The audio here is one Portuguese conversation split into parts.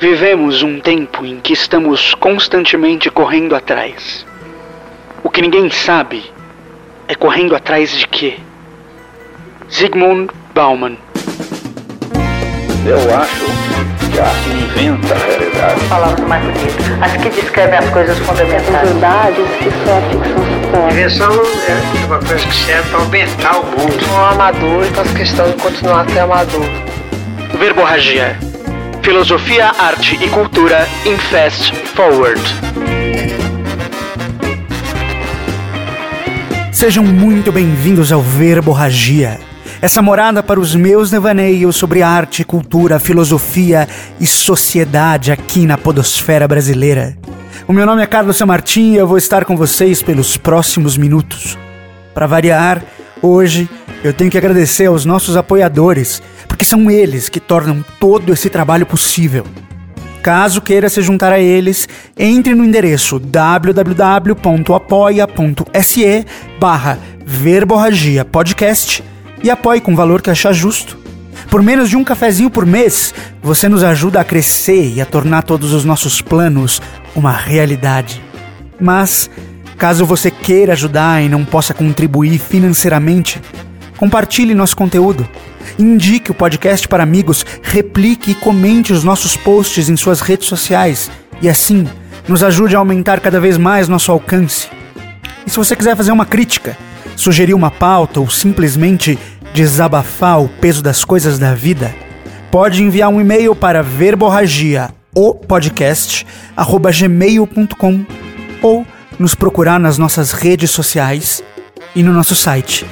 Vivemos um tempo em que estamos constantemente correndo atrás. O que ninguém sabe é correndo atrás de quê? Zygmunt Bauman. Eu acho que a arte inventa a realidade. Palavras mais bonitas. As que descrevem as coisas fundamentais. verdades que só a ficção supõe. Invenção é uma coisa que serve para aumentar o mundo. Um amador e faço questão de continuar a ser amador. Verborragia. Filosofia, arte e cultura em Fast Forward. Sejam muito bem-vindos ao Verborragia. Essa morada para os meus devaneios sobre arte, cultura, filosofia e sociedade aqui na podosfera brasileira. O meu nome é Carlos Samartim e eu vou estar com vocês pelos próximos minutos. Para variar, hoje eu tenho que agradecer aos nossos apoiadores, porque são eles que tornam todo esse trabalho possível. Caso queira se juntar a eles, entre no endereço www.apoia.se barra Verborragia Podcast e apoie com o valor que achar justo. Por menos de um cafezinho por mês, você nos ajuda a crescer e a tornar todos os nossos planos uma realidade. Mas, caso você queira ajudar e não possa contribuir financeiramente, compartilhe nosso conteúdo. Indique o podcast para amigos, replique e comente os nossos posts em suas redes sociais e assim nos ajude a aumentar cada vez mais nosso alcance. E se você quiser fazer uma crítica, sugerir uma pauta ou simplesmente desabafar o peso das coisas da vida, pode enviar um e-mail para verborragia ou nos procurar nas nossas redes sociais e no nosso site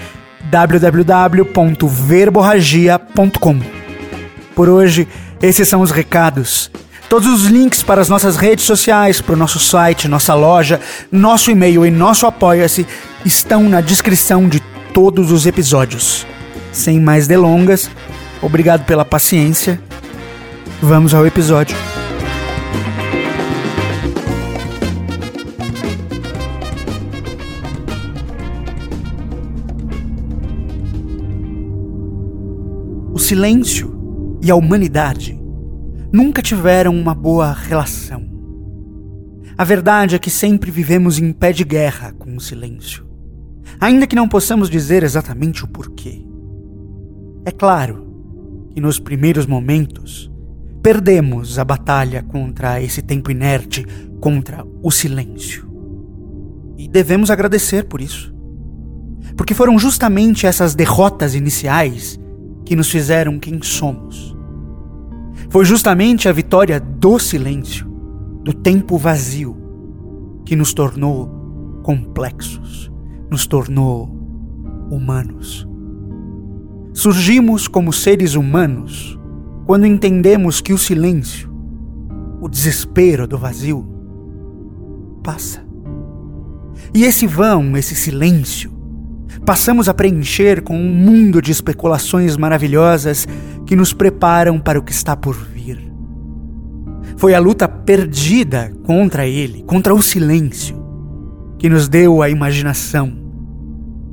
www.verborragia.com. Por hoje, esses são os recados. Todos os links para as nossas redes sociais, para o nosso site, nossa loja, nosso e-mail e nosso apoia-se estão na descrição de todos os episódios. Sem mais delongas, obrigado pela paciência. Vamos ao episódio. Silêncio e a humanidade nunca tiveram uma boa relação. A verdade é que sempre vivemos em pé de guerra com o silêncio, ainda que não possamos dizer exatamente o porquê. É claro que nos primeiros momentos perdemos a batalha contra esse tempo inerte, contra o silêncio. E devemos agradecer por isso. Porque foram justamente essas derrotas iniciais que nos fizeram quem somos. Foi justamente a vitória do silêncio, do tempo vazio, que nos tornou complexos, nos tornou humanos. Surgimos como seres humanos quando entendemos que o silêncio, o desespero do vazio, passa. E esse vão, esse silêncio, passamos a preencher com um mundo de especulações maravilhosas que nos preparam para o que está por vir. Foi a luta perdida contra ele, contra o silêncio, que nos deu a imaginação,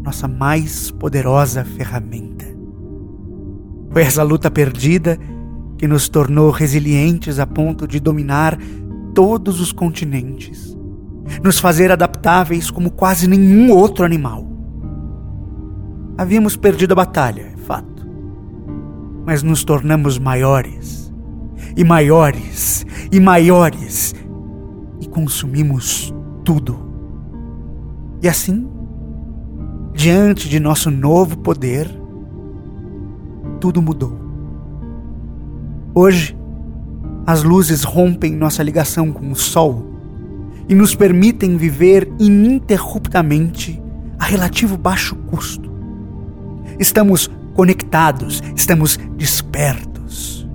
nossa mais poderosa ferramenta. Foi essa luta perdida que nos tornou resilientes a ponto de dominar todos os continentes, nos fazer adaptáveis como quase nenhum outro animal. Havíamos perdido a batalha, é fato, mas nos tornamos maiores, e maiores, e maiores, e consumimos tudo. E assim, diante de nosso novo poder, tudo mudou. Hoje, as luzes rompem nossa ligação com o Sol e nos permitem viver ininterruptamente a relativo baixo custo. Estamos conectados, estamos despertos.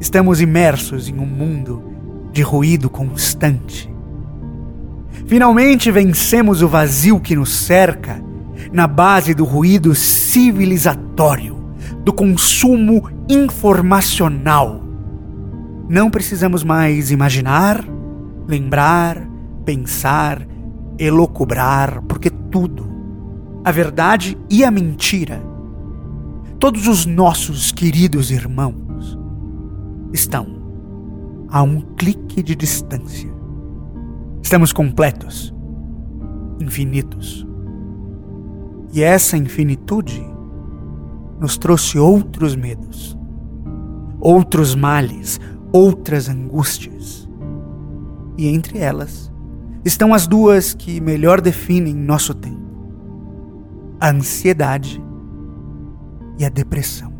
Estamos imersos em um mundo de ruído constante. Finalmente vencemos o vazio que nos cerca na base do ruído civilizatório, do consumo informacional. Não precisamos mais imaginar, lembrar, pensar, elocubrar, porque tudo, a verdade e a mentira, todos os nossos queridos irmãos, estão a um clique de distância. Estamos completos, infinitos. E essa infinitude nos trouxe outros medos, outros males, outras angústias. E entre elas estão as duas que melhor definem nosso tempo: a ansiedade e a depressão.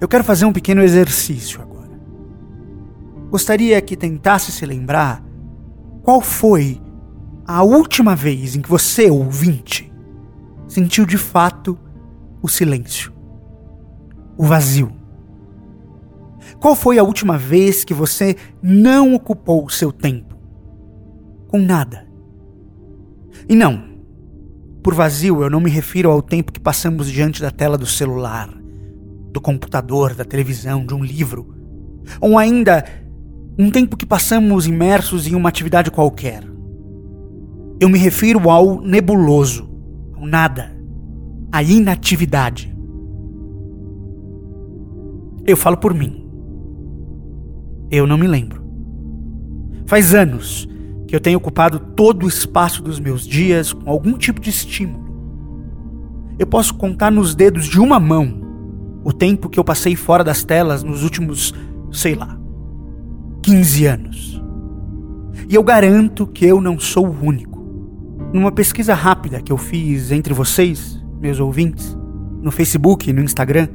Eu quero fazer um pequeno exercício agora. Gostaria que tentasse se lembrar qual foi a última vez em que você, ouvinte, sentiu de fato o silêncio, o vazio. Qual foi a última vez que você não ocupou o seu tempo com nada? E não, por vazio eu não me refiro ao tempo que passamos diante da tela do celular, do computador, da televisão, de um livro, ou ainda um tempo que passamos imersos em uma atividade qualquer. Eu me refiro ao nebuloso, ao nada, à inatividade. Eu falo por mim. Eu não me lembro. Faz anos que eu tenho ocupado todo o espaço dos meus dias com algum tipo de estímulo. Eu posso contar nos dedos de uma mão o tempo que eu passei fora das telas nos últimos, sei lá, 15 anos. E eu garanto que eu não sou o único. Numa pesquisa rápida que eu fiz entre vocês, meus ouvintes, no Facebook e no Instagram,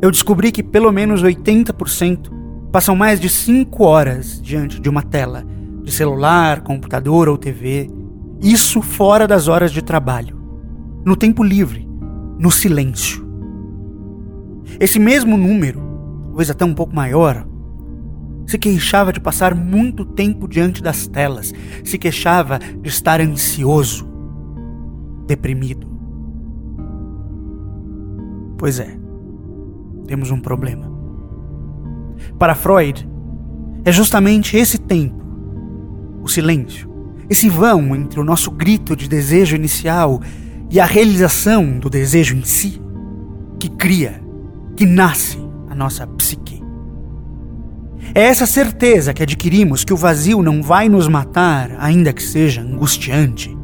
eu descobri que pelo menos 80% passam mais de 5 horas diante de uma tela, de celular, computador ou TV. Isso fora das horas de trabalho. No tempo livre, no silêncio. Esse mesmo número, talvez até um pouco maior, se queixava de passar muito tempo diante das telas, se queixava de estar ansioso, deprimido. Pois é, temos um problema. Para Freud, é justamente esse tempo, o silêncio, esse vão entre o nosso grito de desejo inicial e a realização do desejo em si, que cria que nasce a nossa psique. É essa certeza que adquirimos que o vazio não vai nos matar, ainda que seja angustiante,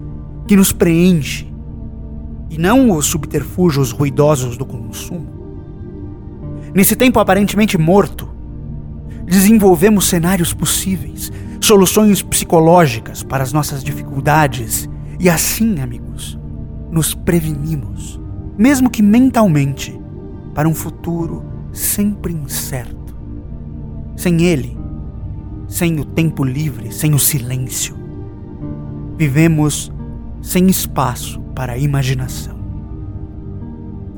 que nos preenche, e não os subterfúgios ruidosos do consumo. Nesse tempo aparentemente morto, desenvolvemos cenários possíveis, soluções psicológicas para as nossas dificuldades, e assim, amigos, nos prevenimos, mesmo que mentalmente, para um futuro sempre incerto. Sem ele, sem o tempo livre, sem o silêncio, vivemos sem espaço para a imaginação.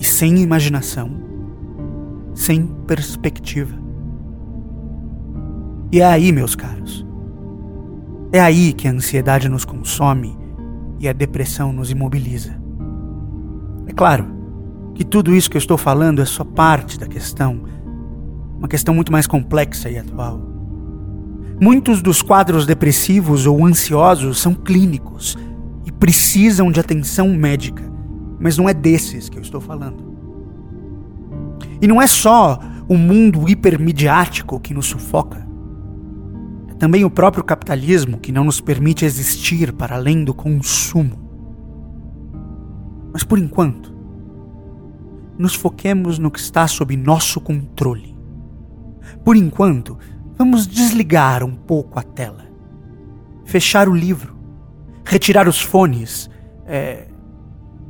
E sem imaginação, sem perspectiva. E é aí, meus caros, é aí que a ansiedade nos consome e a depressão nos imobiliza. É claro, que tudo isso que eu estou falando é só parte da questão, uma questão muito mais complexa e atual. Muitos dos quadros depressivos ou ansiosos são clínicos e precisam de atenção médica, mas não é desses que eu estou falando. E não é só o mundo hipermediático que nos sufoca. Também o próprio capitalismo que não nos permite existir para além do consumo. Mas por enquanto, nos foquemos no que está sob nosso controle. Por enquanto, vamos desligar um pouco a tela, fechar o livro, retirar os fones, é,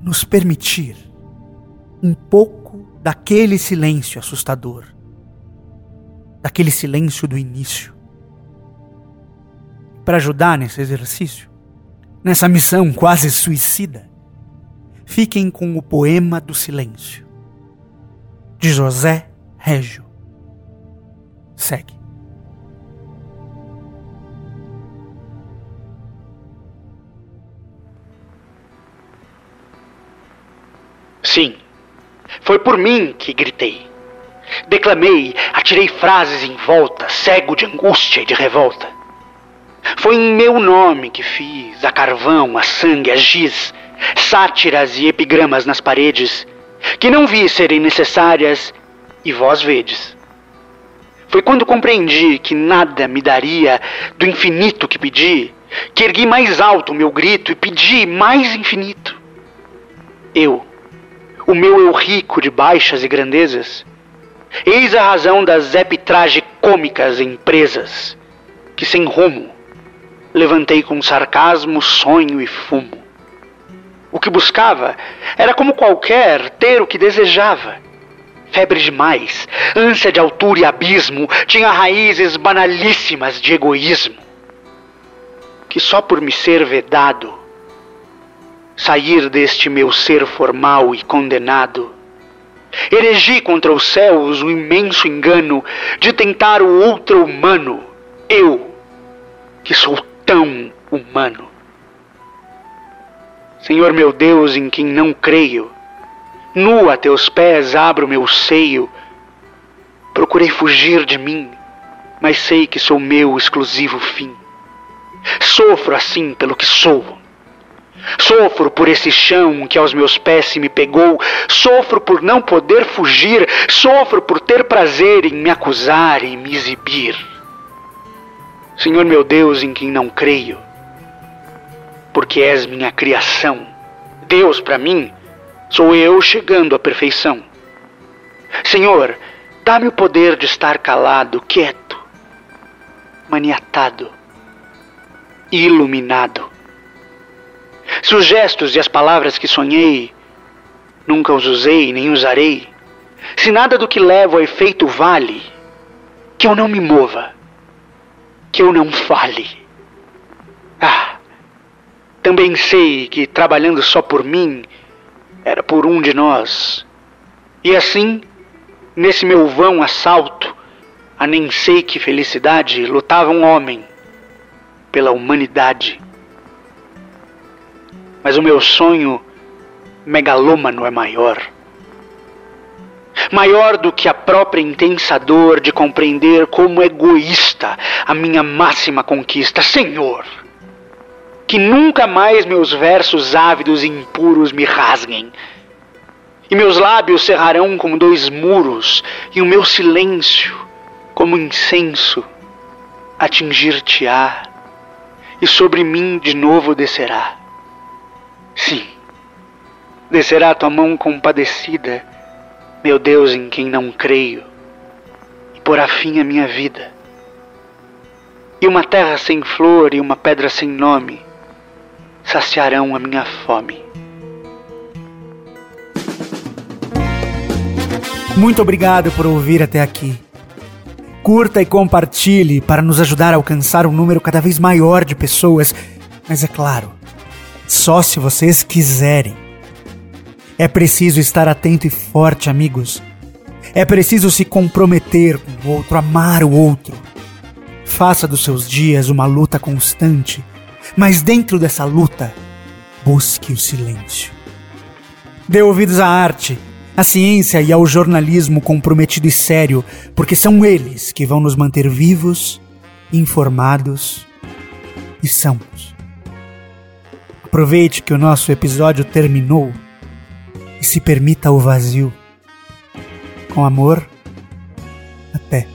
nos permitir um pouco daquele silêncio assustador, daquele silêncio do início. Para ajudar nesse exercício, nessa missão quase suicida, fiquem com o poema do silêncio de José Régio. Segue. Sim, foi por mim que gritei. Declamei, atirei frases em volta, cego de angústia e de revolta. Foi em meu nome que fiz a carvão, a sangue, a giz, sátiras e epigramas nas paredes que não vi serem necessárias e vós vedes. Foi quando compreendi que nada me daria do infinito que pedi, que ergui mais alto o meu grito e pedi mais infinito. Eu, o meu eu rico de baixas e grandezas, eis a razão das epitragicômicas empresas, que sem rumo levantei com sarcasmo, sonho e fumo. O que buscava era como qualquer ter o que desejava febre demais, ânsia de altura e abismo, tinha raízes banalíssimas de egoísmo. Que só por me ser vedado, sair deste meu ser formal e condenado, erigi contra os céus o imenso engano de tentar o outro humano, eu, que sou tão humano. Senhor meu Deus, em quem não creio, Nu a teus pés abro meu seio. Procurei fugir de mim, mas sei que sou meu exclusivo fim. Sofro assim pelo que sou. Sofro por esse chão que aos meus pés se me pegou. Sofro por não poder fugir. Sofro por ter prazer em me acusar e me exibir. Senhor meu Deus, em quem não creio, porque és minha criação. Deus para mim Sou eu chegando à perfeição. Senhor, dá-me o poder de estar calado, quieto, maniatado, iluminado. Se os gestos e as palavras que sonhei nunca os usei nem usarei, se nada do que levo a efeito vale, que eu não me mova, que eu não fale. Ah, também sei que trabalhando só por mim, era por um de nós. E assim, nesse meu vão assalto, a nem sei que felicidade, lutava um homem pela humanidade. Mas o meu sonho megalômano é maior. Maior do que a própria intensa dor de compreender como egoísta a minha máxima conquista. Senhor! que nunca mais meus versos ávidos e impuros me rasguem. E meus lábios cerrarão como dois muros, e o meu silêncio, como incenso, atingir-te-á, e sobre mim de novo descerá. Sim, descerá tua mão compadecida, meu Deus em quem não creio, e porá fim à minha vida. E uma terra sem flor e uma pedra sem nome, saciarão a minha fome. Muito obrigado por ouvir até aqui. Curta e compartilhe para nos ajudar a alcançar um número cada vez maior de pessoas, mas é claro, só se vocês quiserem. É preciso estar atento e forte, amigos. É preciso se comprometer com o outro, amar o outro. Faça dos seus dias uma luta constante mas dentro dessa luta, busque o silêncio. Dê ouvidos à arte, à ciência e ao jornalismo comprometido e sério, porque são eles que vão nos manter vivos, informados e sãos. Aproveite que o nosso episódio terminou e se permita o vazio. Com amor, até.